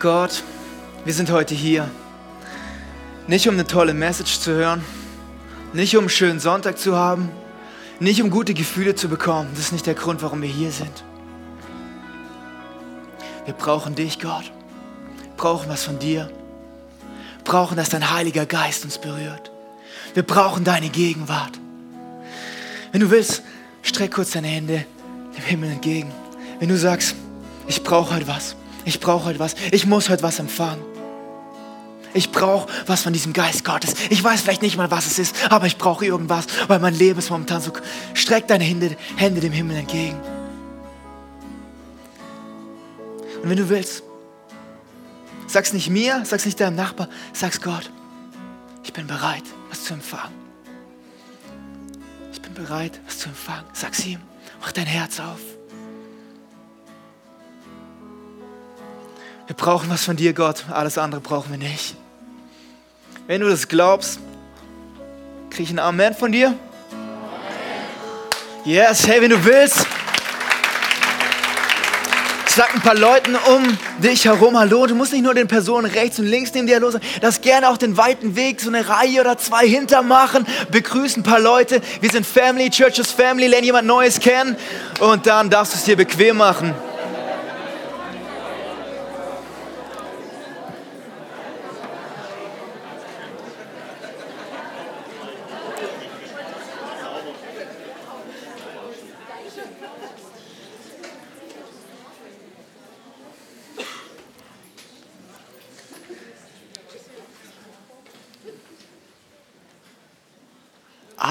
Gott, wir sind heute hier. Nicht um eine tolle Message zu hören, nicht um einen schönen Sonntag zu haben, nicht um gute Gefühle zu bekommen. Das ist nicht der Grund, warum wir hier sind. Wir brauchen dich, Gott. Wir brauchen was von dir. Wir brauchen, dass dein Heiliger Geist uns berührt. Wir brauchen deine Gegenwart. Wenn du willst, streck kurz deine Hände dem Himmel entgegen. Wenn du sagst, ich brauche heute was, ich brauche heute was, ich muss heute was empfangen. Ich brauche was von diesem Geist Gottes. Ich weiß vielleicht nicht mal, was es ist, aber ich brauche irgendwas, weil mein Leben ist momentan so. Streck deine Hände, Hände dem Himmel entgegen. Und wenn du willst, sag's nicht mir, sag's nicht deinem Nachbar, sag's Gott. Ich bin bereit, was zu empfangen. Ich bin bereit, was zu empfangen. Sag's ihm. Mach dein Herz auf. Wir brauchen was von dir, Gott. Alles andere brauchen wir nicht. Wenn du das glaubst, kriege ich ein Amen von dir? Yes, hey, wenn du willst, sag ein paar Leuten um dich herum Hallo. Du musst nicht nur den Personen rechts und links neben dir Hallo sagen. Das gerne auch den weiten Weg, so eine Reihe oder zwei hintermachen. Begrüßen ein paar Leute. Wir sind Family, Churches Family. Lern jemand Neues kennen. Und dann darfst du es dir bequem machen.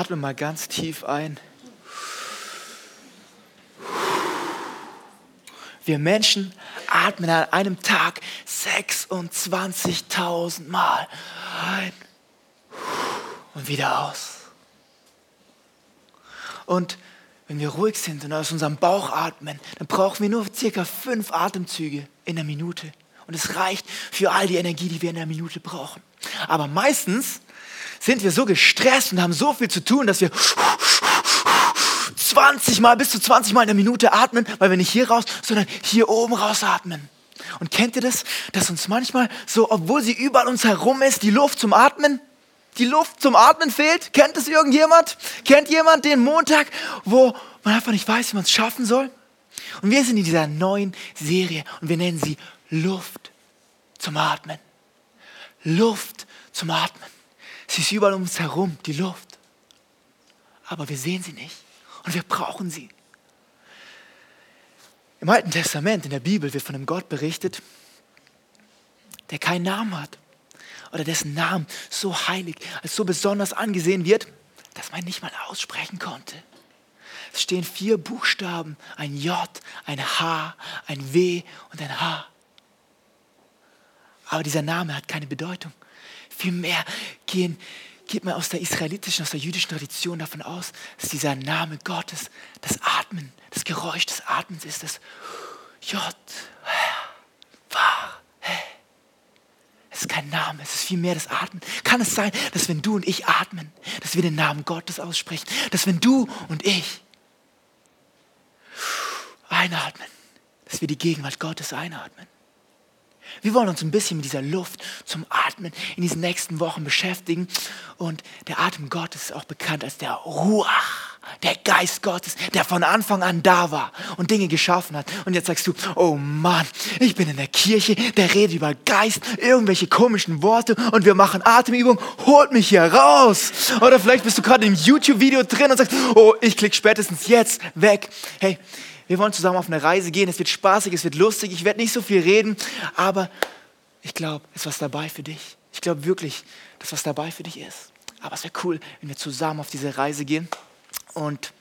Atme mal ganz tief ein. Wir Menschen atmen an einem Tag 26.000 Mal ein und wieder aus. Und wenn wir ruhig sind und aus unserem Bauch atmen, dann brauchen wir nur circa fünf Atemzüge in der Minute. Und es reicht für all die Energie, die wir in der Minute brauchen. Aber meistens sind wir so gestresst und haben so viel zu tun, dass wir 20 Mal, bis zu 20 Mal in der Minute atmen, weil wir nicht hier raus, sondern hier oben raus atmen. Und kennt ihr das, dass uns manchmal so, obwohl sie überall uns herum ist, die Luft zum Atmen, die Luft zum Atmen fehlt? Kennt es irgendjemand? Kennt jemand den Montag, wo man einfach nicht weiß, wie man es schaffen soll? Und wir sind in dieser neuen Serie und wir nennen sie Luft zum Atmen. Luft zum Atmen. Sie ist überall um uns herum, die Luft. Aber wir sehen sie nicht und wir brauchen sie. Im Alten Testament, in der Bibel, wird von einem Gott berichtet, der keinen Namen hat oder dessen Namen so heilig, als so besonders angesehen wird, dass man nicht mal aussprechen konnte. Es stehen vier Buchstaben, ein J, ein H, ein W und ein H. Aber dieser Name hat keine Bedeutung. Vielmehr gehen, geht man aus der israelitischen, aus der jüdischen Tradition davon aus, dass dieser Name Gottes das Atmen, das Geräusch des Atmens ist, das J, Wah, es ist kein Name, es ist vielmehr das Atmen. Kann es sein, dass wenn du und ich atmen, dass wir den Namen Gottes aussprechen, dass wenn du und ich einatmen, dass wir die Gegenwart Gottes einatmen? Wir wollen uns ein bisschen mit dieser Luft zum Atmen in diesen nächsten Wochen beschäftigen. Und der Atem Gottes ist auch bekannt als der Ruach, der Geist Gottes, der von Anfang an da war und Dinge geschaffen hat. Und jetzt sagst du, oh Mann, ich bin in der Kirche, der redet über Geist, irgendwelche komischen Worte und wir machen Atemübungen, holt mich hier raus. Oder vielleicht bist du gerade im YouTube-Video drin und sagst, oh, ich klicke spätestens jetzt weg. Hey, wir wollen zusammen auf eine Reise gehen. Es wird spaßig, es wird lustig. Ich werde nicht so viel reden, aber ich glaube, es ist was dabei für dich. Ich glaube wirklich, dass was dabei für dich ist. Aber es wäre cool, wenn wir zusammen auf diese Reise gehen. Und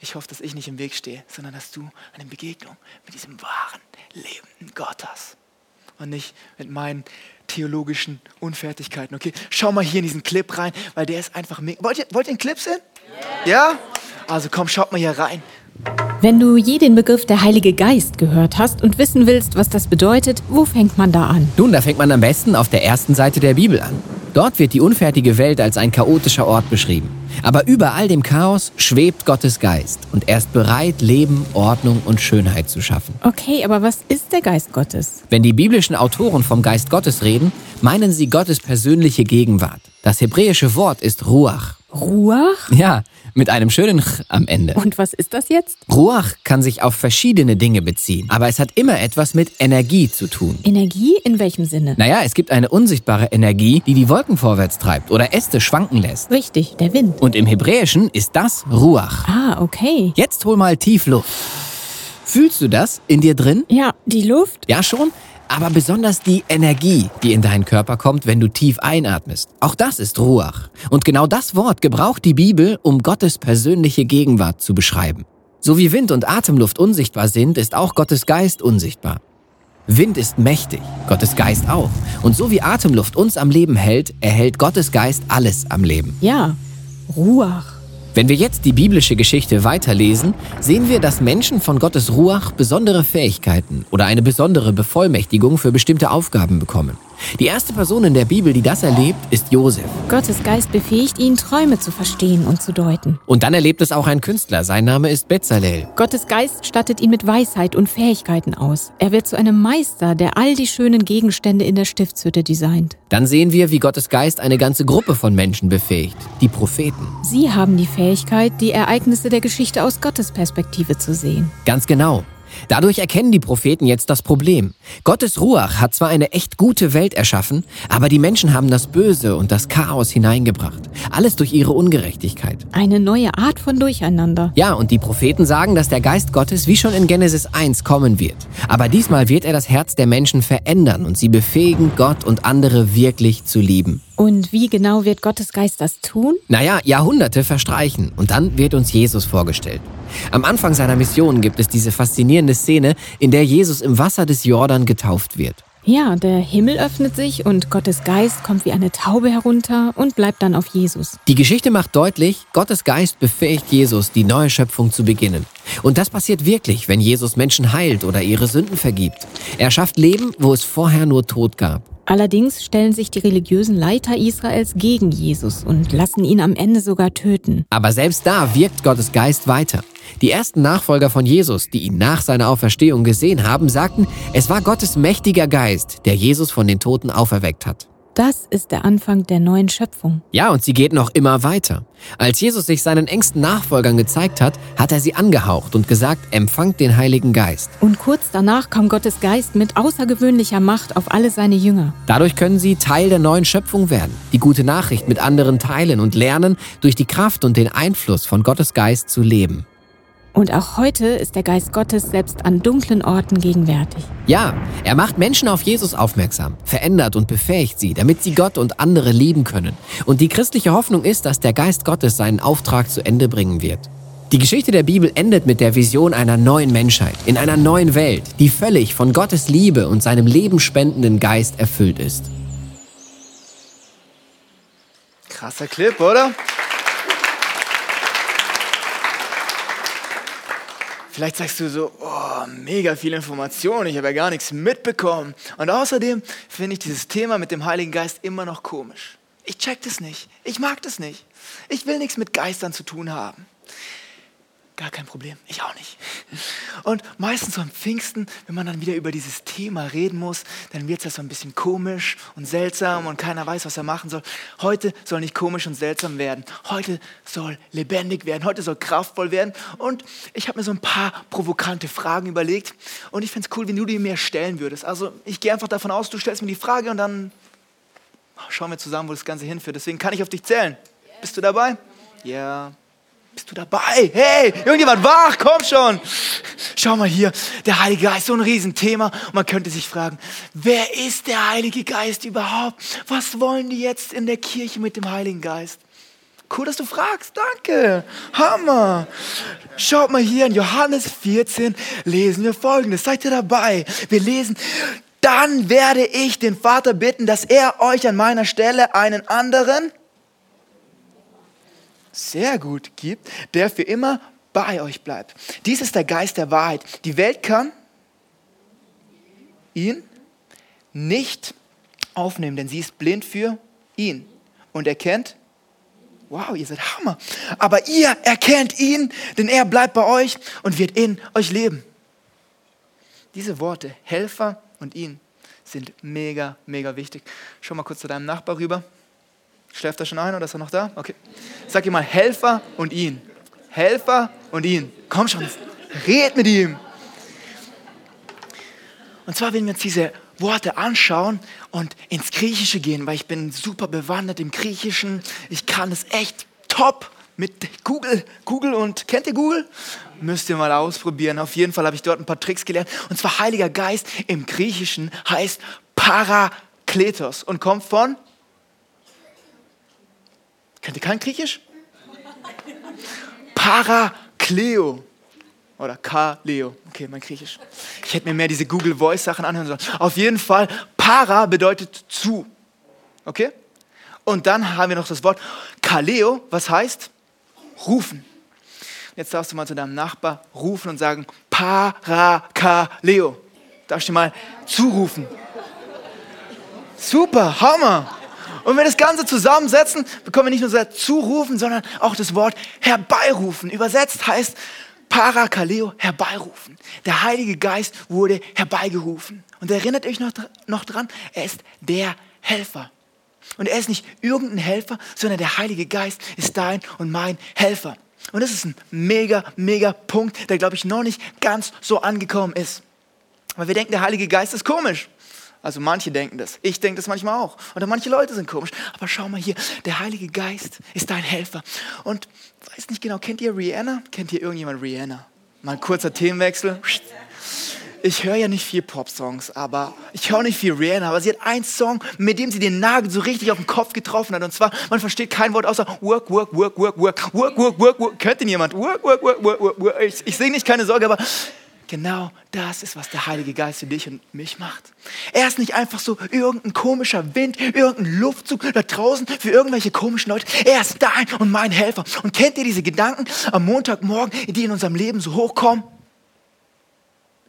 ich hoffe, dass ich nicht im Weg stehe, sondern dass du eine Begegnung mit diesem wahren, lebenden Gott hast. Und nicht mit meinen theologischen Unfertigkeiten. Okay, schau mal hier in diesen Clip rein, weil der ist einfach mega. Wollt ihr, wollt ihr einen Clip sehen? Yeah. Ja? Also komm, schaut mal hier rein. Wenn du je den Begriff der Heilige Geist gehört hast und wissen willst, was das bedeutet, wo fängt man da an? Nun, da fängt man am besten auf der ersten Seite der Bibel an. Dort wird die unfertige Welt als ein chaotischer Ort beschrieben. Aber über all dem Chaos schwebt Gottes Geist und er ist bereit, Leben, Ordnung und Schönheit zu schaffen. Okay, aber was ist der Geist Gottes? Wenn die biblischen Autoren vom Geist Gottes reden, meinen sie Gottes persönliche Gegenwart. Das hebräische Wort ist Ruach. Ruach? Ja, mit einem schönen Ch am Ende. Und was ist das jetzt? Ruach kann sich auf verschiedene Dinge beziehen, aber es hat immer etwas mit Energie zu tun. Energie in welchem Sinne? Naja, es gibt eine unsichtbare Energie, die die Wolken vorwärts treibt oder Äste schwanken lässt. Richtig, der Wind. Und im Hebräischen ist das Ruach. Ah, okay. Jetzt hol mal tief Luft. Fühlst du das in dir drin? Ja, die Luft? Ja schon, aber besonders die Energie, die in deinen Körper kommt, wenn du tief einatmest. Auch das ist Ruach. Und genau das Wort gebraucht die Bibel, um Gottes persönliche Gegenwart zu beschreiben. So wie Wind und Atemluft unsichtbar sind, ist auch Gottes Geist unsichtbar. Wind ist mächtig, Gottes Geist auch. Und so wie Atemluft uns am Leben hält, erhält Gottes Geist alles am Leben. Ja, Ruach. Wenn wir jetzt die biblische Geschichte weiterlesen, sehen wir, dass Menschen von Gottes Ruach besondere Fähigkeiten oder eine besondere Bevollmächtigung für bestimmte Aufgaben bekommen. Die erste Person in der Bibel, die das erlebt, ist Josef. Gottes Geist befähigt ihn, Träume zu verstehen und zu deuten. Und dann erlebt es auch ein Künstler. Sein Name ist Bezalel. Gottes Geist stattet ihn mit Weisheit und Fähigkeiten aus. Er wird zu einem Meister, der all die schönen Gegenstände in der Stiftshütte designt. Dann sehen wir, wie Gottes Geist eine ganze Gruppe von Menschen befähigt. Die Propheten. Sie haben die Fähigkeit, die Ereignisse der Geschichte aus Gottes Perspektive zu sehen. Ganz genau. Dadurch erkennen die Propheten jetzt das Problem. Gottes Ruach hat zwar eine echt gute Welt erschaffen, aber die Menschen haben das Böse und das Chaos hineingebracht. Alles durch ihre Ungerechtigkeit. Eine neue Art von Durcheinander. Ja, und die Propheten sagen, dass der Geist Gottes wie schon in Genesis 1 kommen wird. Aber diesmal wird er das Herz der Menschen verändern und sie befähigen, Gott und andere wirklich zu lieben. Und wie genau wird Gottes Geist das tun? Naja, Jahrhunderte verstreichen und dann wird uns Jesus vorgestellt. Am Anfang seiner Mission gibt es diese faszinierende Szene, in der Jesus im Wasser des Jordan getauft wird. Ja, der Himmel öffnet sich und Gottes Geist kommt wie eine Taube herunter und bleibt dann auf Jesus. Die Geschichte macht deutlich, Gottes Geist befähigt Jesus, die neue Schöpfung zu beginnen. Und das passiert wirklich, wenn Jesus Menschen heilt oder ihre Sünden vergibt. Er schafft Leben, wo es vorher nur Tod gab. Allerdings stellen sich die religiösen Leiter Israels gegen Jesus und lassen ihn am Ende sogar töten. Aber selbst da wirkt Gottes Geist weiter. Die ersten Nachfolger von Jesus, die ihn nach seiner Auferstehung gesehen haben, sagten, es war Gottes mächtiger Geist, der Jesus von den Toten auferweckt hat. Das ist der Anfang der neuen Schöpfung. Ja, und sie geht noch immer weiter. Als Jesus sich seinen engsten Nachfolgern gezeigt hat, hat er sie angehaucht und gesagt, empfangt den Heiligen Geist. Und kurz danach kam Gottes Geist mit außergewöhnlicher Macht auf alle seine Jünger. Dadurch können sie Teil der neuen Schöpfung werden, die gute Nachricht mit anderen teilen und lernen, durch die Kraft und den Einfluss von Gottes Geist zu leben. Und auch heute ist der Geist Gottes selbst an dunklen Orten gegenwärtig. Ja, er macht Menschen auf Jesus aufmerksam, verändert und befähigt sie, damit sie Gott und andere lieben können. Und die christliche Hoffnung ist, dass der Geist Gottes seinen Auftrag zu Ende bringen wird. Die Geschichte der Bibel endet mit der Vision einer neuen Menschheit, in einer neuen Welt, die völlig von Gottes Liebe und seinem lebenspendenden Geist erfüllt ist. Krasser Clip, oder? Vielleicht sagst du so, oh, mega viel Information, ich habe ja gar nichts mitbekommen. Und außerdem finde ich dieses Thema mit dem Heiligen Geist immer noch komisch. Ich check das nicht. Ich mag das nicht. Ich will nichts mit Geistern zu tun haben. Gar kein Problem, ich auch nicht. Und meistens so am Pfingsten, wenn man dann wieder über dieses Thema reden muss, dann wird es ja so ein bisschen komisch und seltsam und keiner weiß, was er machen soll. Heute soll nicht komisch und seltsam werden. Heute soll lebendig werden. Heute soll kraftvoll werden. Und ich habe mir so ein paar provokante Fragen überlegt. Und ich fände es cool, wenn du die mir stellen würdest. Also ich gehe einfach davon aus, du stellst mir die Frage und dann schauen wir zusammen, wo das Ganze hinführt. Deswegen kann ich auf dich zählen. Bist du dabei? Ja. Bist du dabei? Hey, irgendjemand wach, komm schon. Schau mal hier, der Heilige Geist, so ein Riesenthema. Und man könnte sich fragen, wer ist der Heilige Geist überhaupt? Was wollen die jetzt in der Kirche mit dem Heiligen Geist? Cool, dass du fragst, danke. Hammer. Schaut mal hier in Johannes 14 lesen wir folgendes. Seid ihr dabei? Wir lesen, dann werde ich den Vater bitten, dass er euch an meiner Stelle einen anderen sehr gut gibt, der für immer bei euch bleibt. Dies ist der Geist der Wahrheit. Die Welt kann ihn nicht aufnehmen, denn sie ist blind für ihn und erkennt wow, ihr seid Hammer. Aber ihr erkennt ihn, denn er bleibt bei euch und wird in euch leben. Diese Worte, Helfer und ihn, sind mega, mega wichtig. Schau mal kurz zu deinem Nachbar rüber. Schläft er schon ein oder ist er noch da? Okay. Sag ihm mal Helfer und ihn. Helfer und ihn. Komm schon, red mit ihm. Und zwar, wenn wir uns diese Worte anschauen und ins Griechische gehen, weil ich bin super bewandert im Griechischen. Ich kann es echt top mit Google. Google und kennt ihr Google? Müsst ihr mal ausprobieren. Auf jeden Fall habe ich dort ein paar Tricks gelernt. Und zwar Heiliger Geist im Griechischen heißt Parakletos und kommt von. Kennt ihr kein Griechisch? Parakleo. Oder Kaleo. Okay, mein Griechisch. Ich hätte mir mehr diese Google Voice Sachen anhören sollen. Auf jeden Fall, para bedeutet zu. Okay? Und dann haben wir noch das Wort Kaleo, was heißt rufen. Jetzt darfst du mal zu deinem Nachbar rufen und sagen, Parakaleo. Darfst du mal zurufen. Super, Hammer. Und wenn wir das Ganze zusammensetzen, bekommen wir nicht nur das Zurufen, sondern auch das Wort herbeirufen. Übersetzt heißt Parakaleo, herbeirufen. Der Heilige Geist wurde herbeigerufen. Und erinnert euch noch, noch dran, er ist der Helfer. Und er ist nicht irgendein Helfer, sondern der Heilige Geist ist dein und mein Helfer. Und das ist ein mega, mega Punkt, der, glaube ich, noch nicht ganz so angekommen ist. Weil wir denken, der Heilige Geist ist komisch. Also manche denken das. Ich denke das manchmal auch. Oder manche Leute sind komisch. Aber schau mal hier, der Heilige Geist ist dein Helfer. Und weiß nicht genau, kennt ihr Rihanna? Kennt ihr irgendjemand Rihanna? Mal ein kurzer Themenwechsel ich höre ja nicht viel Pop-Songs, aber ich höre nicht viel Rihanna, aber sie hat einen Song, mit dem sie den Nagel so richtig auf den Kopf getroffen hat. Und zwar, man versteht kein Wort außer work, work, work, work, work, work, work, work, work. Kennt denn jemand? Work, work, work, work, work, work. Ich, ich singe nicht, keine Sorge, aber genau das ist, was der Heilige Geist für dich und mich macht. Er ist nicht einfach so irgendein komischer Wind, irgendein Luftzug da draußen für irgendwelche komischen Leute. Er ist dein und mein Helfer. Und kennt ihr diese Gedanken am Montagmorgen, die in unserem Leben so hochkommen?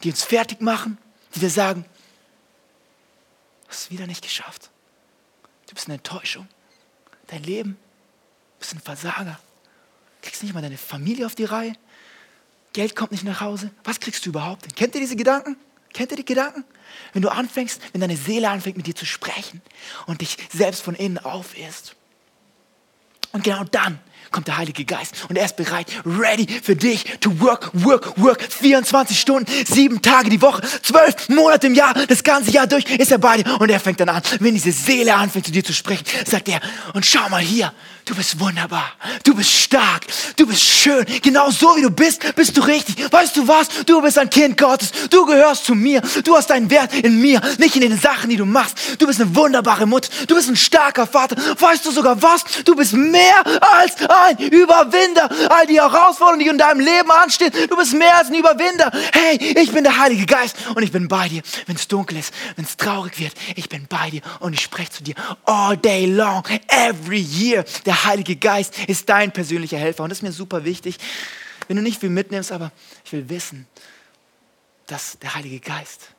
die uns fertig machen, die dir sagen, du hast es wieder nicht geschafft. Du bist eine Enttäuschung. Dein Leben, du bist ein Versager. Du kriegst nicht mal deine Familie auf die Reihe. Geld kommt nicht nach Hause. Was kriegst du überhaupt? Kennt ihr diese Gedanken? Kennt ihr die Gedanken? Wenn du anfängst, wenn deine Seele anfängt mit dir zu sprechen und dich selbst von innen aufisst. Und genau dann kommt der Heilige Geist und er ist bereit, ready für dich to work, work, work. 24 Stunden, sieben Tage die Woche, zwölf Monate im Jahr, das ganze Jahr durch ist er bei dir und er fängt dann an. Wenn diese Seele anfängt zu dir zu sprechen, sagt er, und schau mal hier, du bist wunderbar, du bist stark, du bist schön, genau so wie du bist, bist du richtig. Weißt du was? Du bist ein Kind Gottes, du gehörst zu mir, du hast deinen Wert in mir, nicht in den Sachen, die du machst. Du bist eine wunderbare Mutter, du bist ein starker Vater. Weißt du sogar was? Du bist mehr als ein Überwinder. All die Herausforderungen, die in deinem Leben anstehen, du bist mehr als ein Überwinder. Hey, ich bin der Heilige Geist und ich bin bei dir, wenn es dunkel ist, wenn es traurig wird. Ich bin bei dir und ich spreche zu dir all day long, every year. Der Heilige Geist ist dein persönlicher Helfer und das ist mir super wichtig. Wenn du nicht viel mitnimmst, aber ich will wissen, dass der Heilige Geist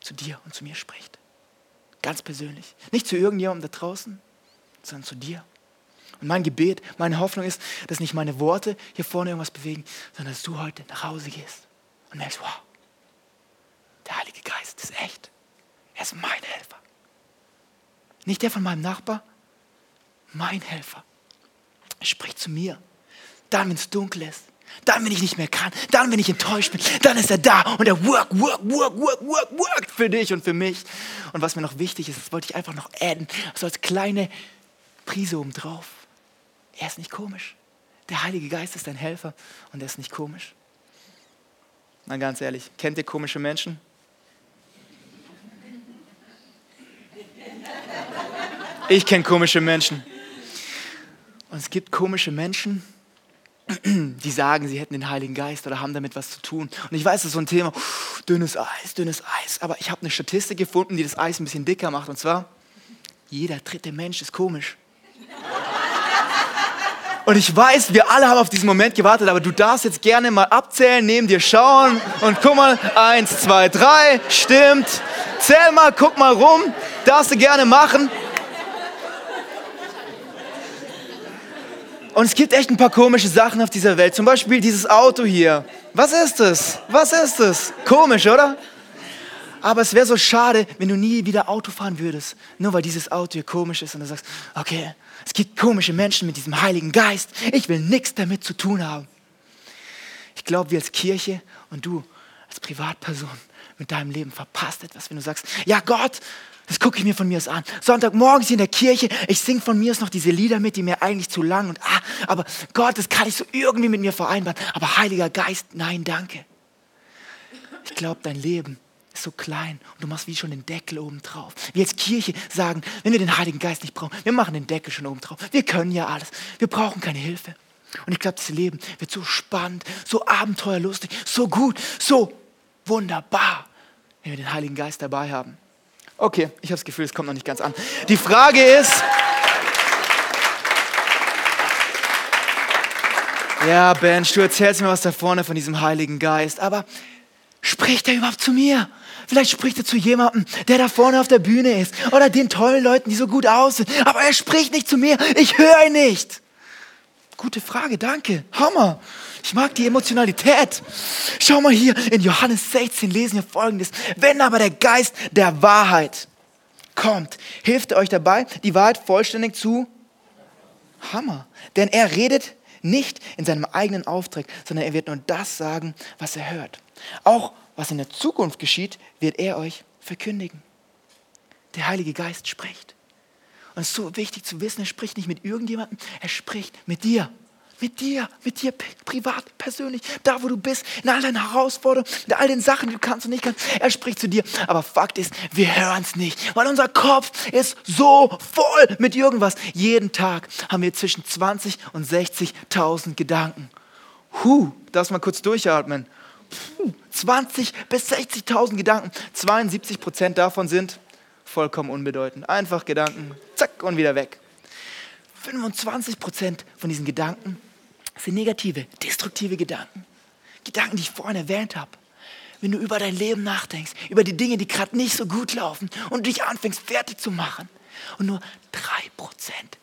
zu dir und zu mir spricht. Ganz persönlich. Nicht zu irgendjemandem da draußen, sondern zu dir. Und mein Gebet, meine Hoffnung ist, dass nicht meine Worte hier vorne irgendwas bewegen, sondern dass du heute nach Hause gehst und merkst, wow, der Heilige Geist ist echt. Er ist mein Helfer. Nicht der von meinem Nachbar, mein Helfer. Er spricht zu mir. Dann, wenn es dunkel ist. Dann, wenn ich nicht mehr kann. Dann, wenn ich enttäuscht bin. Dann ist er da und er work, work, work, work, work, work für dich und für mich. Und was mir noch wichtig ist, das wollte ich einfach noch adden, so als kleine Prise oben drauf. Er ist nicht komisch. Der Heilige Geist ist dein Helfer und er ist nicht komisch. Na ganz ehrlich, kennt ihr komische Menschen? Ich kenne komische Menschen. Und es gibt komische Menschen, die sagen, sie hätten den Heiligen Geist oder haben damit was zu tun. Und ich weiß, das ist so ein Thema, dünnes Eis, dünnes Eis. Aber ich habe eine Statistik gefunden, die das Eis ein bisschen dicker macht. Und zwar, jeder dritte Mensch ist komisch. Und ich weiß, wir alle haben auf diesen Moment gewartet, aber du darfst jetzt gerne mal abzählen, neben dir schauen und guck mal, eins, zwei, drei, stimmt. Zähl mal, guck mal rum, darfst du gerne machen. Und es gibt echt ein paar komische Sachen auf dieser Welt. Zum Beispiel dieses Auto hier. Was ist es? Was ist es? Komisch, oder? Aber es wäre so schade, wenn du nie wieder Auto fahren würdest, nur weil dieses Auto hier komisch ist und du sagst, okay, es gibt komische Menschen mit diesem Heiligen Geist. Ich will nichts damit zu tun haben. Ich glaube, wir als Kirche und du als Privatperson mit deinem Leben verpasst etwas, wenn du sagst, ja Gott, das gucke ich mir von mir aus an. Sonntagmorgens in der Kirche, ich singe von mir aus noch diese Lieder mit, die mir eigentlich zu lang und ah, aber Gott, das kann ich so irgendwie mit mir vereinbaren. Aber Heiliger Geist, nein, danke. Ich glaube, dein Leben ist so klein und du machst wie schon den Deckel oben drauf. Wir als Kirche sagen, wenn wir den Heiligen Geist nicht brauchen, wir machen den Deckel schon oben drauf. Wir können ja alles. Wir brauchen keine Hilfe. Und ich glaube, das Leben wird so spannend, so abenteuerlustig, so gut, so wunderbar, wenn wir den Heiligen Geist dabei haben. Okay, ich habe das Gefühl, es kommt noch nicht ganz an. Die Frage ist, ja, Bench, du erzählst mir was da vorne von diesem Heiligen Geist, aber spricht er überhaupt zu mir? Vielleicht spricht er zu jemandem, der da vorne auf der Bühne ist oder den tollen Leuten, die so gut aussehen, aber er spricht nicht zu mir, ich höre ihn nicht. Gute Frage, danke. Hammer. Ich mag die Emotionalität. Schau mal hier, in Johannes 16 lesen wir folgendes. Wenn aber der Geist der Wahrheit kommt, hilft er euch dabei, die Wahrheit vollständig zu Hammer. Denn er redet nicht in seinem eigenen Auftrag, sondern er wird nur das sagen, was er hört. Auch was in der Zukunft geschieht, wird er euch verkündigen. Der Heilige Geist spricht. Und es ist so wichtig zu wissen, er spricht nicht mit irgendjemandem, er spricht mit dir. Mit dir, mit dir privat, persönlich, da wo du bist, in all deinen Herausforderungen, in all den Sachen, die du kannst und nicht kannst. Er spricht zu dir. Aber Fakt ist, wir hören es nicht, weil unser Kopf ist so voll mit irgendwas. Jeden Tag haben wir zwischen 20 und 60.000 Gedanken. Huh, darfst mal kurz durchatmen. Puh, 20 bis 60.000 Gedanken. 72 Prozent davon sind vollkommen unbedeutend. Einfach Gedanken, zack und wieder weg. 25 Prozent von diesen Gedanken sind negative, destruktive Gedanken. Gedanken, die ich vorhin erwähnt habe. Wenn du über dein Leben nachdenkst, über die Dinge, die gerade nicht so gut laufen und dich anfängst fertig zu machen. Und nur 3 Prozent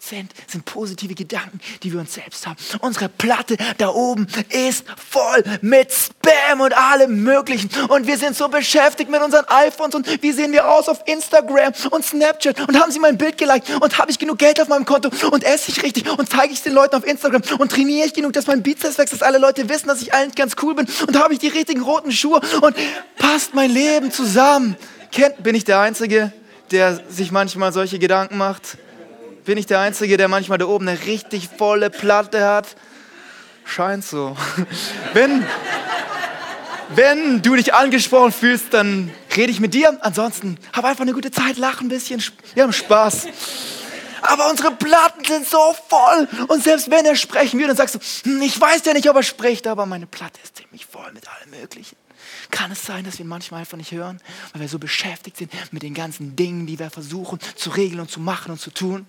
3% sind positive Gedanken, die wir uns selbst haben. Unsere Platte da oben ist voll mit Spam und allem Möglichen. Und wir sind so beschäftigt mit unseren iPhones und wie sehen wir aus auf Instagram und Snapchat und haben sie mein Bild geliked und habe ich genug Geld auf meinem Konto und esse ich richtig und zeige ich es den Leuten auf Instagram und trainiere ich genug, dass mein Bizeps wächst, dass alle Leute wissen, dass ich eigentlich ganz cool bin und habe ich die richtigen roten Schuhe und passt mein Leben zusammen. Kennt, bin ich der Einzige, der sich manchmal solche Gedanken macht? Bin ich der Einzige, der manchmal da oben eine richtig volle Platte hat? Scheint so. Wenn, wenn du dich angesprochen fühlst, dann rede ich mit dir. Ansonsten hab einfach eine gute Zeit, lach ein bisschen, wir haben Spaß. Aber unsere Platten sind so voll. Und selbst wenn er sprechen würde, dann sagst du, hm, ich weiß ja nicht, ob er spricht, aber meine Platte ist ziemlich voll mit allem Möglichen. Kann es sein, dass wir manchmal einfach nicht hören, weil wir so beschäftigt sind mit den ganzen Dingen, die wir versuchen zu regeln und zu machen und zu tun?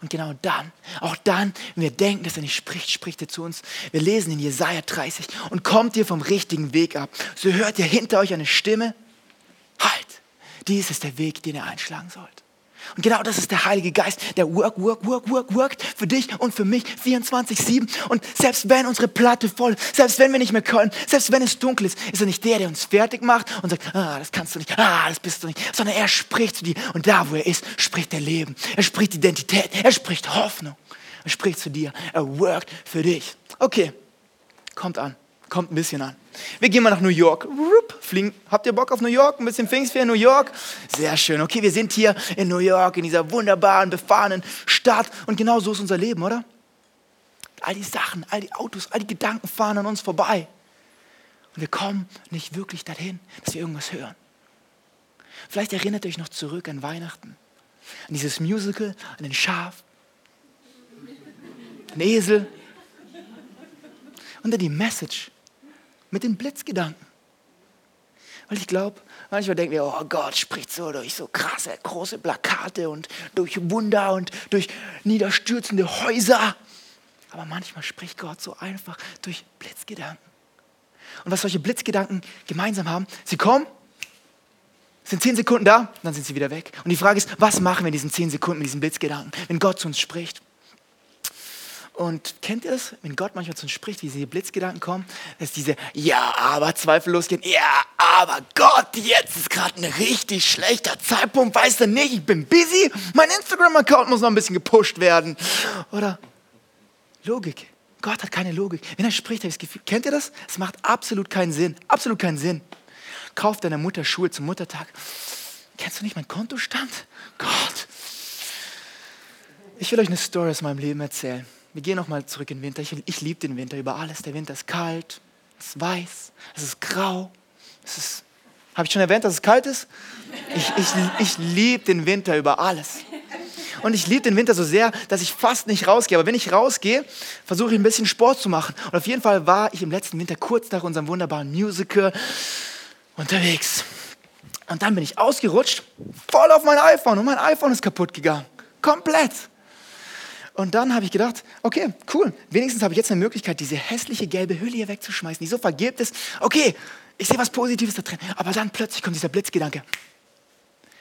Und genau dann, auch dann, wenn wir denken, dass er nicht spricht, spricht er zu uns. Wir lesen in Jesaja 30 und kommt ihr vom richtigen Weg ab. So hört ihr hinter euch eine Stimme. Halt, dies ist der Weg, den ihr einschlagen sollt. Und genau das ist der Heilige Geist, der work, work, work, work, workt für dich und für mich 24-7. Und selbst wenn unsere Platte voll, selbst wenn wir nicht mehr können, selbst wenn es dunkel ist, ist er nicht der, der uns fertig macht und sagt, ah, das kannst du nicht, ah, das bist du nicht, sondern er spricht zu dir. Und da, wo er ist, spricht er Leben. Er spricht Identität. Er spricht Hoffnung. Er spricht zu dir. Er workt für dich. Okay, kommt an kommt ein bisschen an. Wir gehen mal nach New York. Fliegen. Habt ihr Bock auf New York? Ein bisschen Pfingstferien in New York? Sehr schön. Okay, wir sind hier in New York, in dieser wunderbaren, befahrenen Stadt. Und genau so ist unser Leben, oder? All die Sachen, all die Autos, all die Gedanken fahren an uns vorbei. Und wir kommen nicht wirklich dahin, dass wir irgendwas hören. Vielleicht erinnert ihr euch noch zurück an Weihnachten, an dieses Musical, an den Schaf, den Esel und dann die Message mit den Blitzgedanken. Weil ich glaube, manchmal denken wir, oh Gott spricht so durch so krasse, große Plakate und durch Wunder und durch niederstürzende Häuser. Aber manchmal spricht Gott so einfach durch Blitzgedanken. Und was solche Blitzgedanken gemeinsam haben, sie kommen, sind zehn Sekunden da, dann sind sie wieder weg. Und die Frage ist, was machen wir in diesen zehn Sekunden mit diesen Blitzgedanken, wenn Gott zu uns spricht? Und kennt ihr das, wenn Gott manchmal zu uns spricht, wie diese Blitzgedanken kommen, dass diese Ja, aber Zweifel losgehen. Ja, aber Gott, jetzt ist gerade ein richtig schlechter Zeitpunkt, weißt du nicht, ich bin busy, mein Instagram-Account muss noch ein bisschen gepusht werden. Oder Logik. Gott hat keine Logik. Wenn er spricht, habe ich das Gefühl, kennt ihr das? Es macht absolut keinen Sinn. Absolut keinen Sinn. Kauf deiner Mutter Schuhe zum Muttertag. Kennst du nicht meinen Kontostand? Gott. Ich will euch eine Story aus meinem Leben erzählen. Wir gehen nochmal zurück in den Winter. Ich, ich liebe den Winter über alles. Der Winter ist kalt, es ist weiß, es ist grau. Es ist, habe ich schon erwähnt, dass es kalt ist? Ich, ich, ich liebe den Winter über alles. Und ich liebe den Winter so sehr, dass ich fast nicht rausgehe. Aber wenn ich rausgehe, versuche ich ein bisschen Sport zu machen. Und auf jeden Fall war ich im letzten Winter kurz nach unserem wunderbaren Musical unterwegs. Und dann bin ich ausgerutscht, voll auf mein iPhone. Und mein iPhone ist kaputt gegangen. Komplett. Und dann habe ich gedacht, okay, cool, wenigstens habe ich jetzt eine Möglichkeit, diese hässliche gelbe Hülle hier wegzuschmeißen, die so vergilbt ist. Okay, ich sehe was Positives da drin. Aber dann plötzlich kommt dieser Blitzgedanke.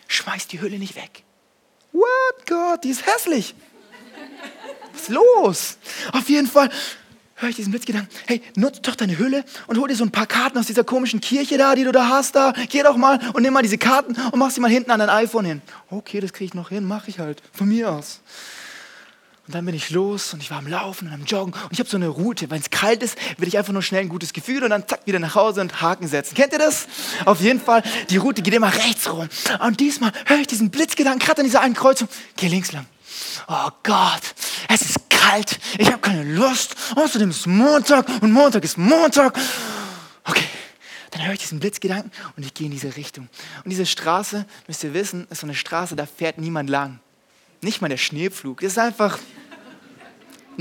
Schmeiß die Hülle nicht weg. What, Gott, die ist hässlich. Was ist los? Auf jeden Fall höre ich diesen Blitzgedanken. Hey, nutz doch deine Hülle und hol dir so ein paar Karten aus dieser komischen Kirche da, die du da hast da. Geh doch mal und nimm mal diese Karten und mach sie mal hinten an dein iPhone hin. Okay, das kriege ich noch hin, mache ich halt. Von mir aus. Und dann bin ich los und ich war am Laufen und am Joggen und ich habe so eine Route. Wenn es kalt ist, will ich einfach nur schnell ein gutes Gefühl und dann zack wieder nach Hause und Haken setzen. Kennt ihr das? Auf jeden Fall, die Route geht immer rechts rum. Und diesmal höre ich diesen Blitzgedanken gerade an dieser einen Kreuzung. Geh links lang. Oh Gott, es ist kalt. Ich habe keine Lust. Außerdem ist Montag und Montag ist Montag. Okay, dann höre ich diesen Blitzgedanken und ich gehe in diese Richtung. Und diese Straße, müsst ihr wissen, ist so eine Straße, da fährt niemand lang. Nicht mal der Schneepflug. Das ist einfach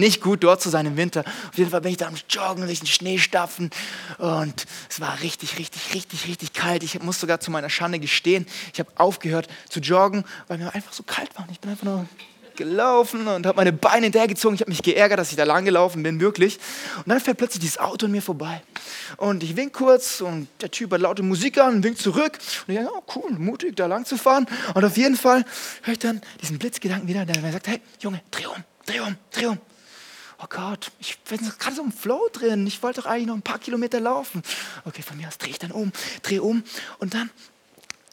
nicht gut, dort zu sein im Winter. Auf jeden Fall bin ich da am Joggen, durch den Schnee stapfen und es war richtig, richtig, richtig, richtig kalt. Ich muss sogar zu meiner Schande gestehen, ich habe aufgehört zu joggen, weil mir einfach so kalt war. Und ich bin einfach nur gelaufen und habe meine Beine hinterhergezogen. Ich habe mich geärgert, dass ich da lang gelaufen bin, wirklich. Und dann fährt plötzlich dieses Auto an mir vorbei. Und ich wink kurz und der Typ hat laute Musik an, winkt zurück. Und ich denke, oh cool, mutig, da lang zu fahren. Und auf jeden Fall höre ich dann diesen Blitzgedanken wieder, der mir sagt, hey, Junge, dreh um, dreh um, dreh um. Oh Gott, ich bin gerade so im Flow drin. Ich wollte doch eigentlich noch ein paar Kilometer laufen. Okay, von mir aus drehe ich dann um, drehe um. Und dann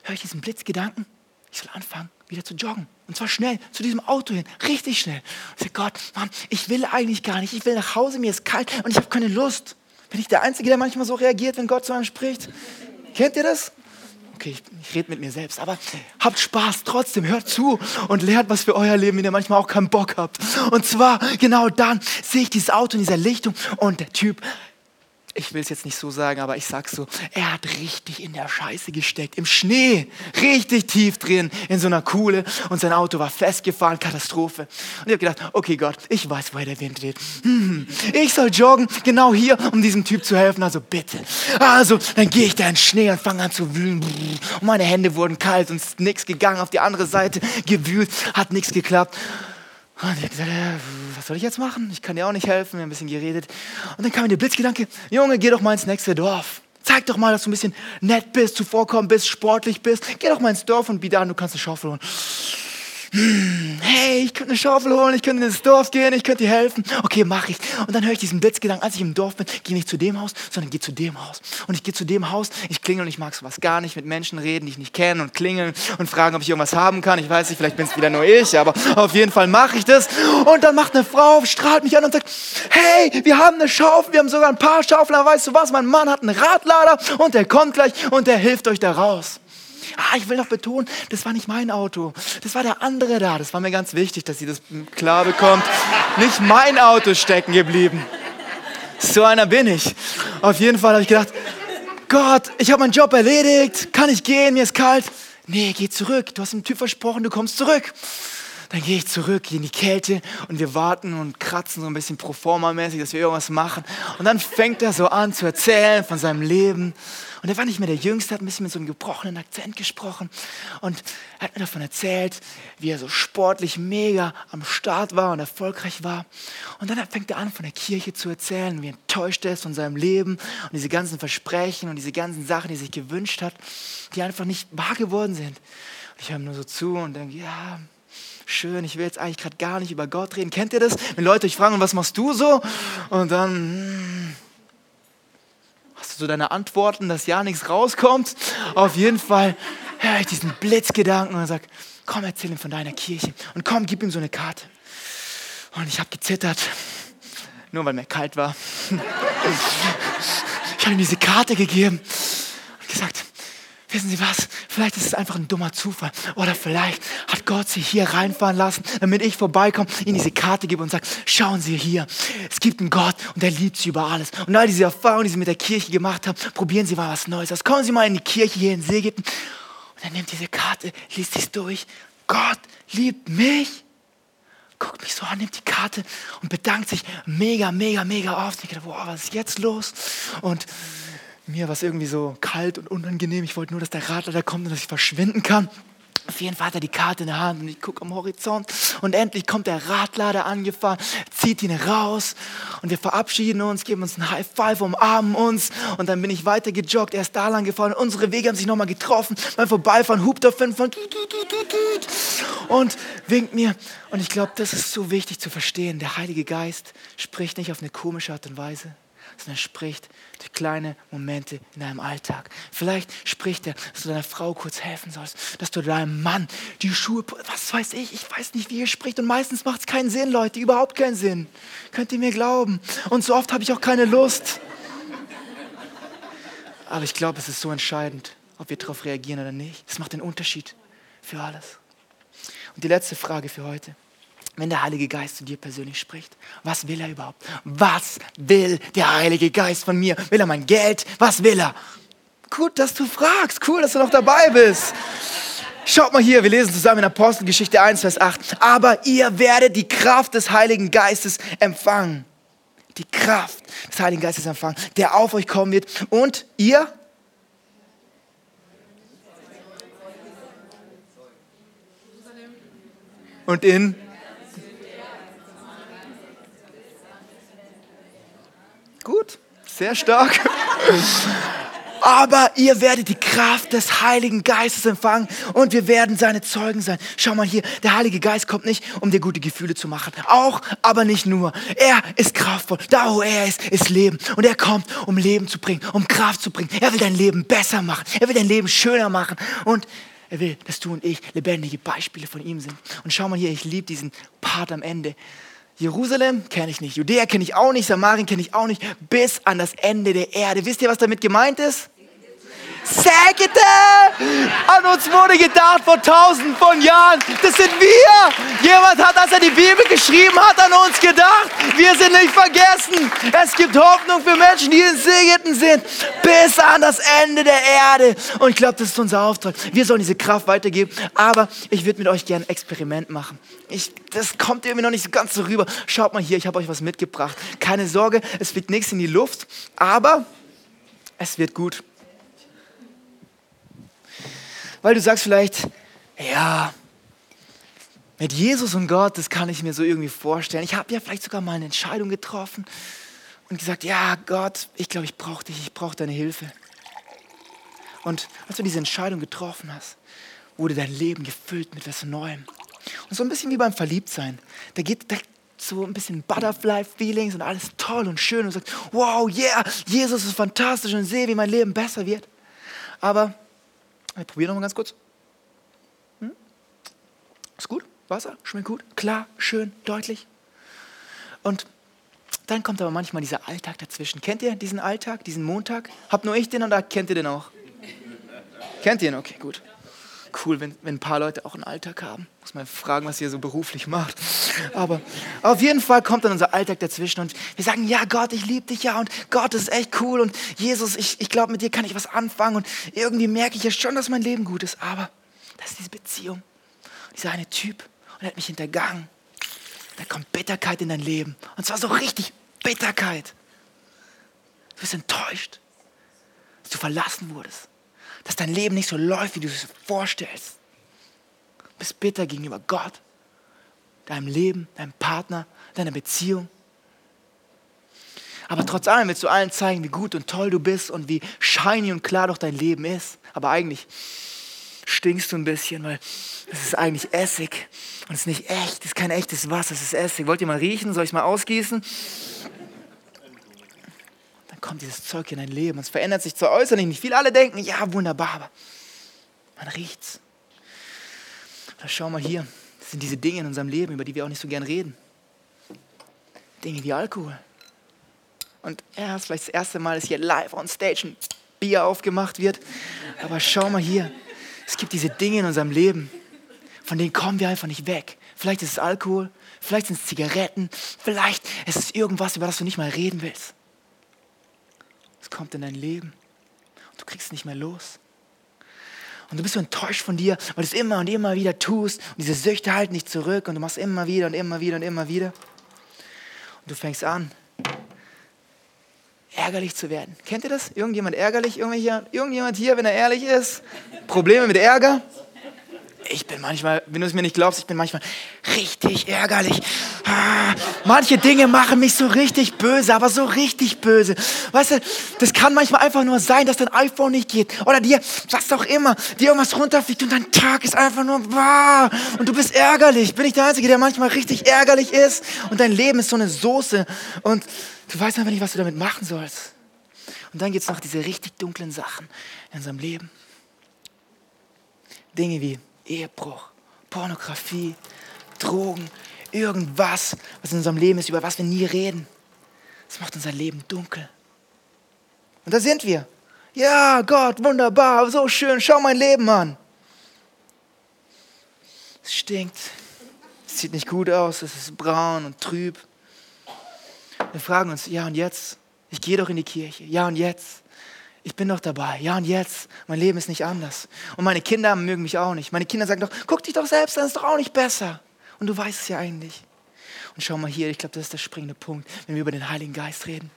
höre ich diesen Blitzgedanken, ich soll anfangen, wieder zu joggen. Und zwar schnell, zu diesem Auto hin, richtig schnell. Ich sage, Gott, Mann, ich will eigentlich gar nicht. Ich will nach Hause, mir ist kalt und ich habe keine Lust. Bin ich der Einzige, der manchmal so reagiert, wenn Gott zu einem spricht? Kennt ihr das? Okay, ich, ich rede mit mir selbst, aber habt Spaß trotzdem, hört zu und lernt was für euer Leben, wenn ihr manchmal auch keinen Bock habt. Und zwar genau dann sehe ich dieses Auto in dieser Lichtung und der Typ ich will es jetzt nicht so sagen, aber ich sag's so, er hat richtig in der Scheiße gesteckt, im Schnee, richtig tief drin, in so einer Kuhle und sein Auto war festgefahren, Katastrophe. Und ich habe gedacht, okay Gott, ich weiß, woher der Wind weht. Hm, ich soll joggen, genau hier, um diesem Typ zu helfen, also bitte. Also, dann gehe ich da in den Schnee und fange an zu wühlen. Und meine Hände wurden kalt und ist nichts gegangen, auf die andere Seite gewühlt, hat nichts geklappt. Und ich habe gesagt, was soll ich jetzt machen? Ich kann dir auch nicht helfen. Wir haben ein bisschen geredet. Und dann kam mir der Blitzgedanke, Junge, geh doch mal ins nächste Dorf. Zeig doch mal, dass du ein bisschen nett bist, zuvorkommen bist, sportlich bist. Geh doch mal ins Dorf und biete an, du kannst eine Schaufel holen hey, ich könnte eine Schaufel holen, ich könnte ins Dorf gehen, ich könnte dir helfen. Okay, mache ich. Und dann höre ich diesen Blitzgedanken, als ich im Dorf bin, gehe nicht zu dem Haus, sondern gehe zu dem Haus. Und ich gehe zu dem Haus, ich klingel und ich mag sowas gar nicht, mit Menschen reden, die ich nicht kenne und klingeln und fragen, ob ich irgendwas haben kann. Ich weiß nicht, vielleicht bin es wieder nur ich, aber auf jeden Fall mache ich das. Und dann macht eine Frau, strahlt mich an und sagt, hey, wir haben eine Schaufel, wir haben sogar ein paar Schaufeln, weißt du was, mein Mann hat einen Radlader und der kommt gleich und der hilft euch da raus. Ah, ich will noch betonen, das war nicht mein Auto. Das war der andere da. Das war mir ganz wichtig, dass sie das klar bekommt. Nicht mein Auto stecken geblieben. So einer bin ich. Auf jeden Fall habe ich gedacht, Gott, ich habe meinen Job erledigt. Kann ich gehen? Mir ist kalt. Nee, geh zurück. Du hast dem Typ versprochen, du kommst zurück. Dann gehe ich zurück in die Kälte und wir warten und kratzen so ein bisschen pro forma mäßig, dass wir irgendwas machen. Und dann fängt er so an zu erzählen von seinem Leben und er war nicht mehr der Jüngste, hat ein bisschen mit so einem gebrochenen Akzent gesprochen und hat mir davon erzählt, wie er so sportlich mega am Start war und erfolgreich war. Und dann fängt er an, von der Kirche zu erzählen, wie enttäuscht er ist von seinem Leben und diese ganzen Versprechen und diese ganzen Sachen, die er sich gewünscht hat, die einfach nicht wahr geworden sind. Und ich höre ihm nur so zu und denke, ja, schön, ich will jetzt eigentlich gerade gar nicht über Gott reden. Kennt ihr das? Wenn Leute euch fragen, was machst du so? Und dann hm, du so deine Antworten, dass ja nichts rauskommt. Auf jeden Fall höre ich diesen Blitzgedanken und sage, komm, erzähl ihm von deiner Kirche. Und komm, gib ihm so eine Karte. Und ich habe gezittert, nur weil mir kalt war. Ich habe ihm diese Karte gegeben und gesagt, wissen Sie was, vielleicht ist es einfach ein dummer Zufall. Oder vielleicht hat Gott Sie hier reinfahren lassen, damit ich vorbeikomme, Ihnen diese Karte gebe und sage, schauen Sie hier, es gibt einen Gott und er liebt Sie über alles. Und all diese Erfahrungen, die Sie mit der Kirche gemacht haben, probieren Sie mal was Neues aus. Kommen Sie mal in die Kirche hier in Seegeten. Und er nimmt diese Karte, liest es durch. Gott liebt mich guckt mich so an, nimmt die Karte und bedankt sich mega, mega, mega oft. Ich dachte, wow, was ist jetzt los? Und mir war es irgendwie so kalt und unangenehm. Ich wollte nur, dass der Radler kommt und dass ich verschwinden kann. Auf jeden Fall hat er die Karte in der Hand und ich gucke am Horizont und endlich kommt der Radlader angefahren, zieht ihn raus und wir verabschieden uns, geben uns ein High Five, umarmen uns und dann bin ich weiter gejoggt, er ist da lang gefahren und unsere Wege haben sich nochmal getroffen. Beim Vorbeifahren hupt er fünf von und winkt mir und ich glaube, das ist so wichtig zu verstehen. Der Heilige Geist spricht nicht auf eine komische Art und Weise, sondern spricht durch kleine Momente in deinem Alltag. Vielleicht spricht er, dass du deiner Frau kurz helfen sollst, dass du deinem Mann die Schuhe, was weiß ich, ich weiß nicht, wie er spricht. Und meistens macht es keinen Sinn, Leute, überhaupt keinen Sinn. Könnt ihr mir glauben? Und so oft habe ich auch keine Lust. Aber ich glaube, es ist so entscheidend, ob wir darauf reagieren oder nicht. Es macht den Unterschied für alles. Und die letzte Frage für heute wenn der Heilige Geist zu dir persönlich spricht? Was will er überhaupt? Was will der Heilige Geist von mir? Will er mein Geld? Was will er? Gut, dass du fragst. Cool, dass du noch dabei bist. Schaut mal hier, wir lesen zusammen in Apostelgeschichte 1, Vers 8. Aber ihr werdet die Kraft des Heiligen Geistes empfangen. Die Kraft des Heiligen Geistes empfangen, der auf euch kommen wird. Und ihr und in Gut, sehr stark. Aber ihr werdet die Kraft des Heiligen Geistes empfangen und wir werden seine Zeugen sein. Schau mal hier, der Heilige Geist kommt nicht, um dir gute Gefühle zu machen. Auch, aber nicht nur. Er ist kraftvoll. Da, wo er ist, ist Leben. Und er kommt, um Leben zu bringen, um Kraft zu bringen. Er will dein Leben besser machen. Er will dein Leben schöner machen. Und er will, dass du und ich lebendige Beispiele von ihm sind. Und schau mal hier, ich liebe diesen Part am Ende. Jerusalem kenne ich nicht, Judäa kenne ich auch nicht, Samarien kenne ich auch nicht, bis an das Ende der Erde. Wisst ihr, was damit gemeint ist? Sägete! An uns wurde gedacht vor tausenden von Jahren. Das sind wir. Jemand hat, als er die Bibel geschrieben hat, an uns gedacht. Wir sind nicht vergessen. Es gibt Hoffnung für Menschen, die in Segeten sind. Bis an das Ende der Erde. Und ich glaube, das ist unser Auftrag. Wir sollen diese Kraft weitergeben. Aber ich würde mit euch gerne ein Experiment machen. Ich, das kommt irgendwie noch nicht so ganz so rüber. Schaut mal hier, ich habe euch was mitgebracht. Keine Sorge, es fliegt nichts in die Luft. Aber es wird gut. Weil du sagst vielleicht, ja, mit Jesus und Gott, das kann ich mir so irgendwie vorstellen. Ich habe ja vielleicht sogar mal eine Entscheidung getroffen und gesagt, ja, Gott, ich glaube, ich brauche dich, ich brauche deine Hilfe. Und als du diese Entscheidung getroffen hast, wurde dein Leben gefüllt mit etwas Neuem. Und so ein bisschen wie beim Verliebtsein. Da geht da so ein bisschen Butterfly-Feelings und alles toll und schön und sagt, wow, yeah, Jesus ist fantastisch und sehe, wie mein Leben besser wird. Aber ich probiere nochmal ganz kurz. Hm? Ist gut? Wasser? Schmeckt gut? Klar, schön, deutlich. Und dann kommt aber manchmal dieser Alltag dazwischen. Kennt ihr diesen Alltag, diesen Montag? Habt nur ich den oder kennt ihr den auch? Kennt ihr ihn? Okay, gut cool, wenn, wenn ein paar Leute auch einen Alltag haben. Muss man fragen, was ihr so beruflich macht. Aber auf jeden Fall kommt dann unser Alltag dazwischen und wir sagen, ja Gott, ich liebe dich ja und Gott ist echt cool und Jesus, ich, ich glaube, mit dir kann ich was anfangen und irgendwie merke ich ja schon, dass mein Leben gut ist. Aber das ist diese Beziehung. Dieser eine Typ und er hat mich hintergangen. Da kommt Bitterkeit in dein Leben. Und zwar so richtig Bitterkeit. Du bist enttäuscht, dass du verlassen wurdest dass dein Leben nicht so läuft, wie du es vorstellst. Du bist bitter gegenüber Gott, deinem Leben, deinem Partner, deiner Beziehung. Aber trotz allem willst du allen zeigen, wie gut und toll du bist und wie shiny und klar doch dein Leben ist. Aber eigentlich stinkst du ein bisschen, weil das ist eigentlich Essig und es ist nicht echt, es ist kein echtes Wasser, es ist Essig. Wollt ihr mal riechen? Soll ich es mal ausgießen? Dann kommt dieses Zeug in dein Leben und es verändert sich zwar äußerlich nicht viel. Alle denken, ja, wunderbar, aber man riecht's. Da schau mal hier, das sind diese Dinge in unserem Leben, über die wir auch nicht so gern reden. Dinge wie Alkohol. Und ja, es ist vielleicht das erste Mal, dass hier live on stage ein Bier aufgemacht wird. Aber schau mal hier, es gibt diese Dinge in unserem Leben, von denen kommen wir einfach nicht weg. Vielleicht ist es Alkohol, vielleicht sind es Zigaretten, vielleicht ist es irgendwas, über das du nicht mal reden willst. Es kommt in dein Leben und du kriegst es nicht mehr los. Und du bist so enttäuscht von dir, weil du es immer und immer wieder tust. Und diese Süchte halten nicht zurück und du machst immer wieder und immer wieder und immer wieder. Und du fängst an, ärgerlich zu werden. Kennt ihr das? Irgendjemand ärgerlich? Irgendjemand hier, wenn er ehrlich ist? Probleme mit Ärger? Ich bin manchmal, wenn du es mir nicht glaubst, ich bin manchmal richtig ärgerlich. Ah, manche Dinge machen mich so richtig böse, aber so richtig böse. Weißt du, das kann manchmal einfach nur sein, dass dein iPhone nicht geht. Oder dir, was auch immer, dir irgendwas runterfliegt und dein Tag ist einfach nur bah, und du bist ärgerlich. Bin ich der Einzige, der manchmal richtig ärgerlich ist? Und dein Leben ist so eine Soße und du weißt einfach nicht, was du damit machen sollst. Und dann gibt es noch diese richtig dunklen Sachen in unserem Leben. Dinge wie Ehebruch, Pornografie, Drogen, irgendwas, was in unserem Leben ist, über was wir nie reden. Das macht unser Leben dunkel. Und da sind wir. Ja, Gott, wunderbar, so schön, schau mein Leben an. Es stinkt, es sieht nicht gut aus, es ist braun und trüb. Wir fragen uns, ja und jetzt? Ich gehe doch in die Kirche. Ja und jetzt? Ich bin doch dabei. Ja, und jetzt, mein Leben ist nicht anders. Und meine Kinder mögen mich auch nicht. Meine Kinder sagen doch, guck dich doch selbst an, ist doch auch nicht besser. Und du weißt es ja eigentlich. Und schau mal hier, ich glaube, das ist der springende Punkt, wenn wir über den Heiligen Geist reden.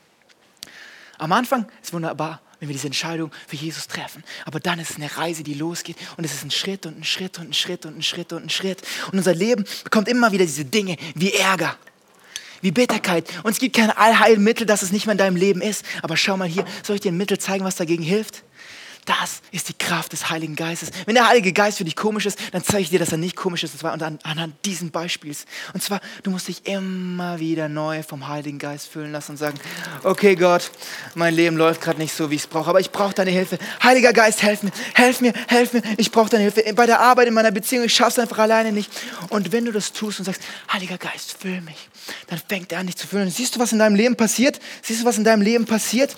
Am Anfang ist wunderbar, wenn wir diese Entscheidung für Jesus treffen. Aber dann ist es eine Reise, die losgeht und es ist ein Schritt und ein Schritt und ein Schritt und ein Schritt und ein Schritt. Und unser Leben bekommt immer wieder diese Dinge wie Ärger, wie Bitterkeit. Und es gibt kein Allheilmittel, dass es nicht mehr in deinem Leben ist. Aber schau mal hier, soll ich dir ein Mittel zeigen, was dagegen hilft? Das ist die Kraft des Heiligen Geistes. Wenn der Heilige Geist für dich komisch ist, dann zeige ich dir, dass er nicht komisch ist. Und zwar anhand diesen Beispiels. Und zwar, du musst dich immer wieder neu vom Heiligen Geist füllen lassen und sagen, okay Gott, mein Leben läuft gerade nicht so, wie ich es brauche, aber ich brauche deine Hilfe. Heiliger Geist, helf mir, helf mir, helf mir. Ich brauche deine Hilfe. Bei der Arbeit, in meiner Beziehung, ich schaffe es einfach alleine nicht. Und wenn du das tust und sagst, Heiliger Geist, füll mich, dann fängt er an, dich zu füllen. Siehst du, was in deinem Leben passiert? Siehst du, was in deinem Leben passiert?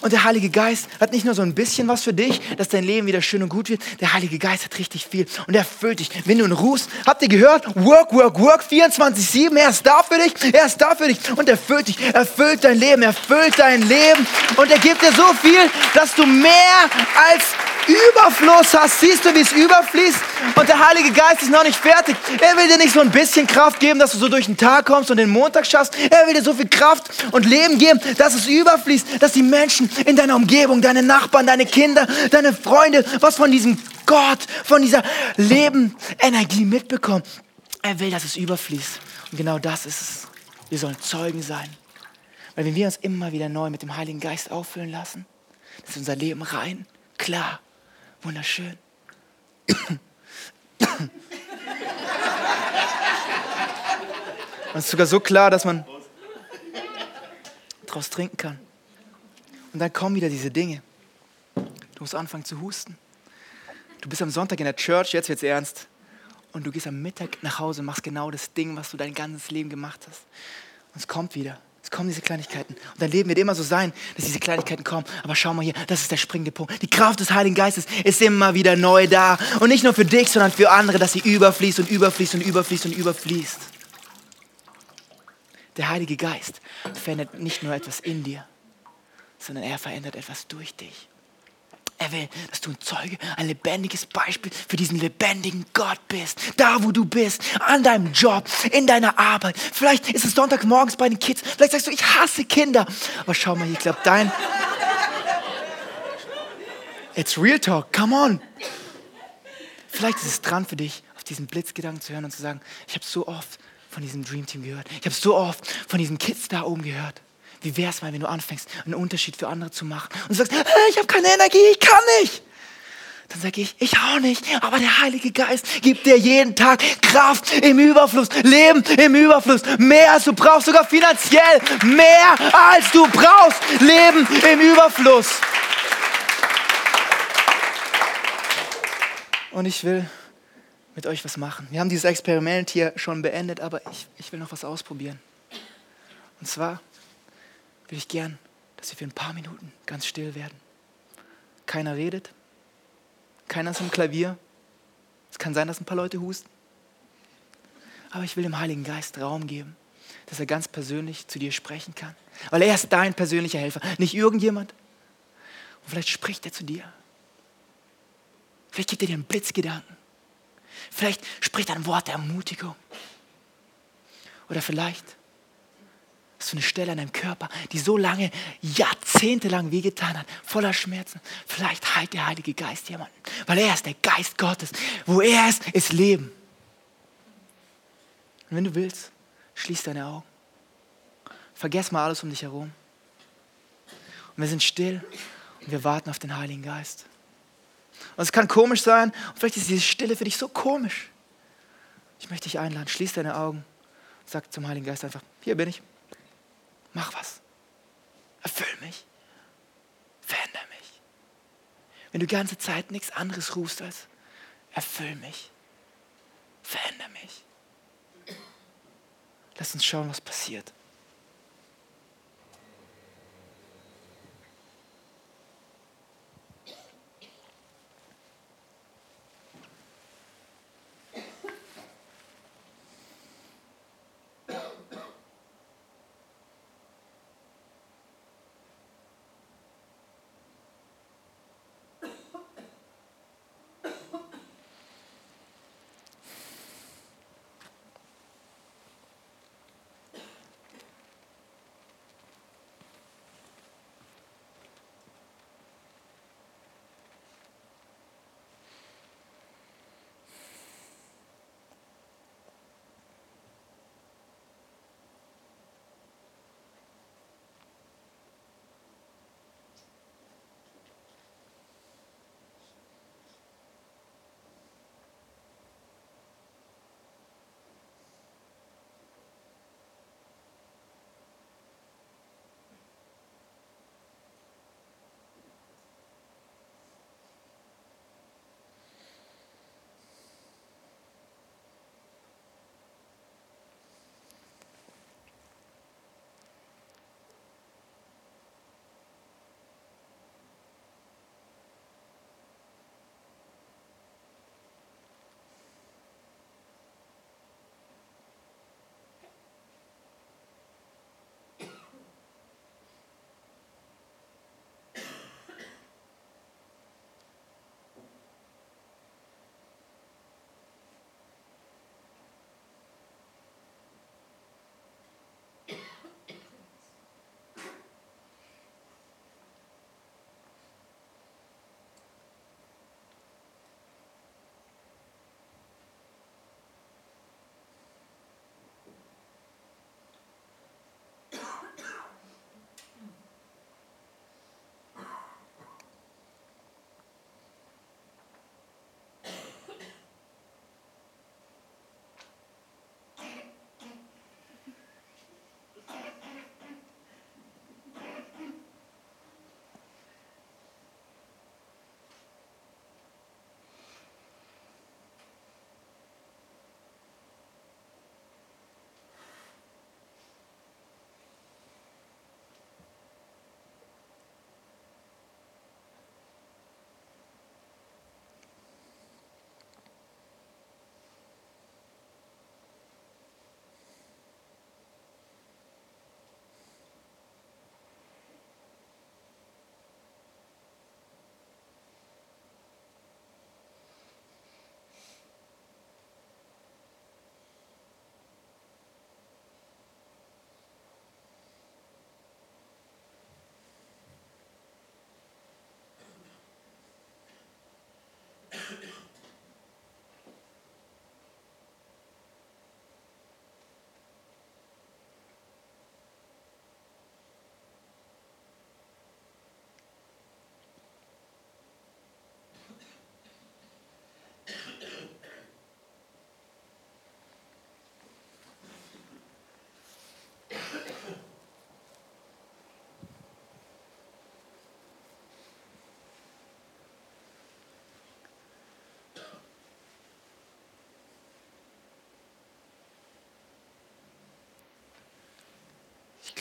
Und der Heilige Geist hat nicht nur so ein bisschen was für dich, dich, dass dein Leben wieder schön und gut wird. Der Heilige Geist hat richtig viel und er füllt dich. Wenn du ihn rufst, habt ihr gehört? Work, work, work, 24-7. Er ist da für dich, er ist da für dich und er füllt dich. Er füllt dein Leben, er füllt dein Leben und er gibt dir so viel, dass du mehr als Überfluss hast. Siehst du, wie es überfließt? Und der Heilige Geist ist noch nicht fertig. Er will dir nicht so ein bisschen Kraft geben, dass du so durch den Tag kommst und den Montag schaffst. Er will dir so viel Kraft und Leben geben, dass es überfließt, dass die Menschen in deiner Umgebung, deine Nachbarn, deine Kinder, deine Freunde, was von diesem Gott, von dieser Lebensenergie mitbekommen. Er will, dass es überfließt. Und genau das ist es. Wir sollen Zeugen sein. Weil wenn wir uns immer wieder neu mit dem Heiligen Geist auffüllen lassen, ist unser Leben rein, klar, wunderschön. Und es ist sogar so klar, dass man daraus trinken kann. Und dann kommen wieder diese Dinge. Du musst anfangen zu husten. Du bist am Sonntag in der Church, jetzt wird es ernst. Und du gehst am Mittag nach Hause und machst genau das Ding, was du dein ganzes Leben gemacht hast. Und es kommt wieder. Kommen diese Kleinigkeiten. Und dein Leben wird immer so sein, dass diese Kleinigkeiten kommen. Aber schau mal hier, das ist der springende Punkt. Die Kraft des Heiligen Geistes ist immer wieder neu da. Und nicht nur für dich, sondern für andere, dass sie überfließt und überfließt und überfließt und überfließt. Der Heilige Geist verändert nicht nur etwas in dir, sondern er verändert etwas durch dich. Er will, dass du ein Zeuge, ein lebendiges Beispiel für diesen lebendigen Gott bist. Da, wo du bist, an deinem Job, in deiner Arbeit. Vielleicht ist es Sonntagmorgens bei den Kids. Vielleicht sagst du, ich hasse Kinder. Aber schau mal, ich glaube, dein... It's real talk, come on. Vielleicht ist es dran für dich, auf diesen Blitzgedanken zu hören und zu sagen, ich habe so oft von diesem Dream Team gehört. Ich habe so oft von diesen Kids da oben gehört. Wie wäre es mal, wenn du anfängst, einen Unterschied für andere zu machen und sagst, hey, ich habe keine Energie, ich kann nicht. dann sage ich, ich auch nicht. Aber der Heilige Geist gibt dir jeden Tag Kraft im Überfluss, Leben im Überfluss, mehr als du brauchst, sogar finanziell, mehr als du brauchst, Leben im Überfluss. Und ich will mit euch was machen. Wir haben dieses Experiment hier schon beendet, aber ich, ich will noch was ausprobieren. Und zwar will ich gern, dass wir für ein paar Minuten ganz still werden. Keiner redet, keiner ist am Klavier. Es kann sein, dass ein paar Leute husten. Aber ich will dem Heiligen Geist Raum geben, dass er ganz persönlich zu dir sprechen kann. Weil er ist dein persönlicher Helfer, nicht irgendjemand. Und vielleicht spricht er zu dir. Vielleicht gibt er dir einen Blitzgedanken. Vielleicht spricht er ein Wort der Ermutigung. Oder vielleicht hast du eine Stelle an deinem Körper, die so lange, jahrzehntelang wehgetan hat, voller Schmerzen. Vielleicht heilt der Heilige Geist jemanden, weil er ist der Geist Gottes. Wo er ist, ist Leben. Und wenn du willst, schließ deine Augen. Vergess mal alles um dich herum. Und wir sind still und wir warten auf den Heiligen Geist. Und es kann komisch sein, und vielleicht ist diese Stille für dich so komisch. Ich möchte dich einladen, schließ deine Augen, sag zum Heiligen Geist einfach, hier bin ich. Mach was. Erfüll mich. Verändere mich. Wenn du die ganze Zeit nichts anderes rufst als erfüll mich. Verändere mich. Lass uns schauen, was passiert.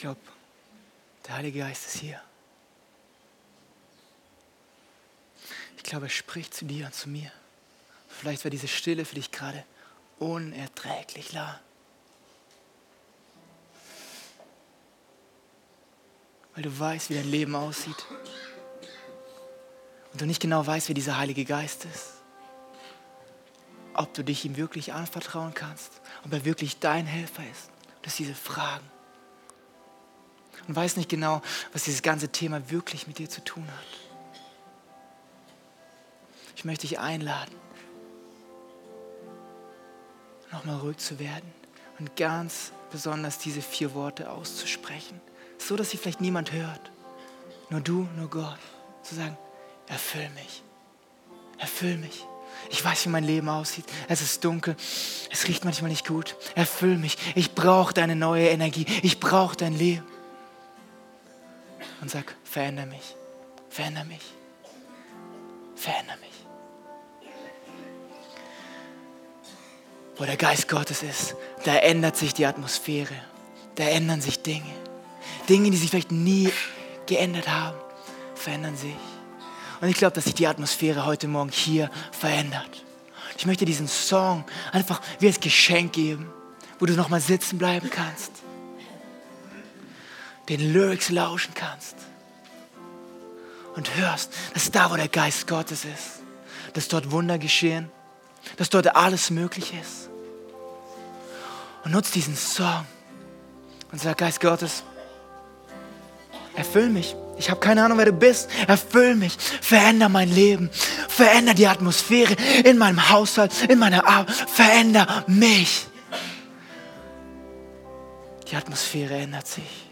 Glaube, der Heilige Geist ist hier. Ich glaube, er spricht zu dir und zu mir. Vielleicht war diese Stille für dich gerade unerträglich la. Weil du weißt, wie dein Leben aussieht. Und du nicht genau weißt, wer dieser Heilige Geist ist. Ob du dich ihm wirklich anvertrauen kannst. Ob er wirklich dein Helfer ist. Das sind diese Fragen. Und weißt nicht genau, was dieses ganze Thema wirklich mit dir zu tun hat. Ich möchte dich einladen, nochmal ruhig zu werden und ganz besonders diese vier Worte auszusprechen, so dass sie vielleicht niemand hört. Nur du, nur Gott. Zu sagen, erfüll mich, erfüll mich. Ich weiß, wie mein Leben aussieht. Es ist dunkel. Es riecht manchmal nicht gut. Erfüll mich. Ich brauche deine neue Energie. Ich brauche dein Leben. Und sag, veränder mich. Veränder mich. Veränder mich. wo der Geist Gottes ist, da ändert sich die Atmosphäre, da ändern sich Dinge. Dinge, die sich vielleicht nie geändert haben, verändern sich. Und ich glaube, dass sich die Atmosphäre heute Morgen hier verändert. Ich möchte diesen Song einfach wie als Geschenk geben, wo du nochmal sitzen bleiben kannst, den Lyrics lauschen kannst und hörst, dass da, wo der Geist Gottes ist, dass dort Wunder geschehen, dass dort alles möglich ist und nutze diesen Song und sag, Geist Gottes, erfüll mich. Ich habe keine Ahnung, wer du bist. Erfüll mich. Veränder mein Leben. Veränder die Atmosphäre in meinem Haushalt, in meiner Arbeit. Veränder mich. Die Atmosphäre ändert sich.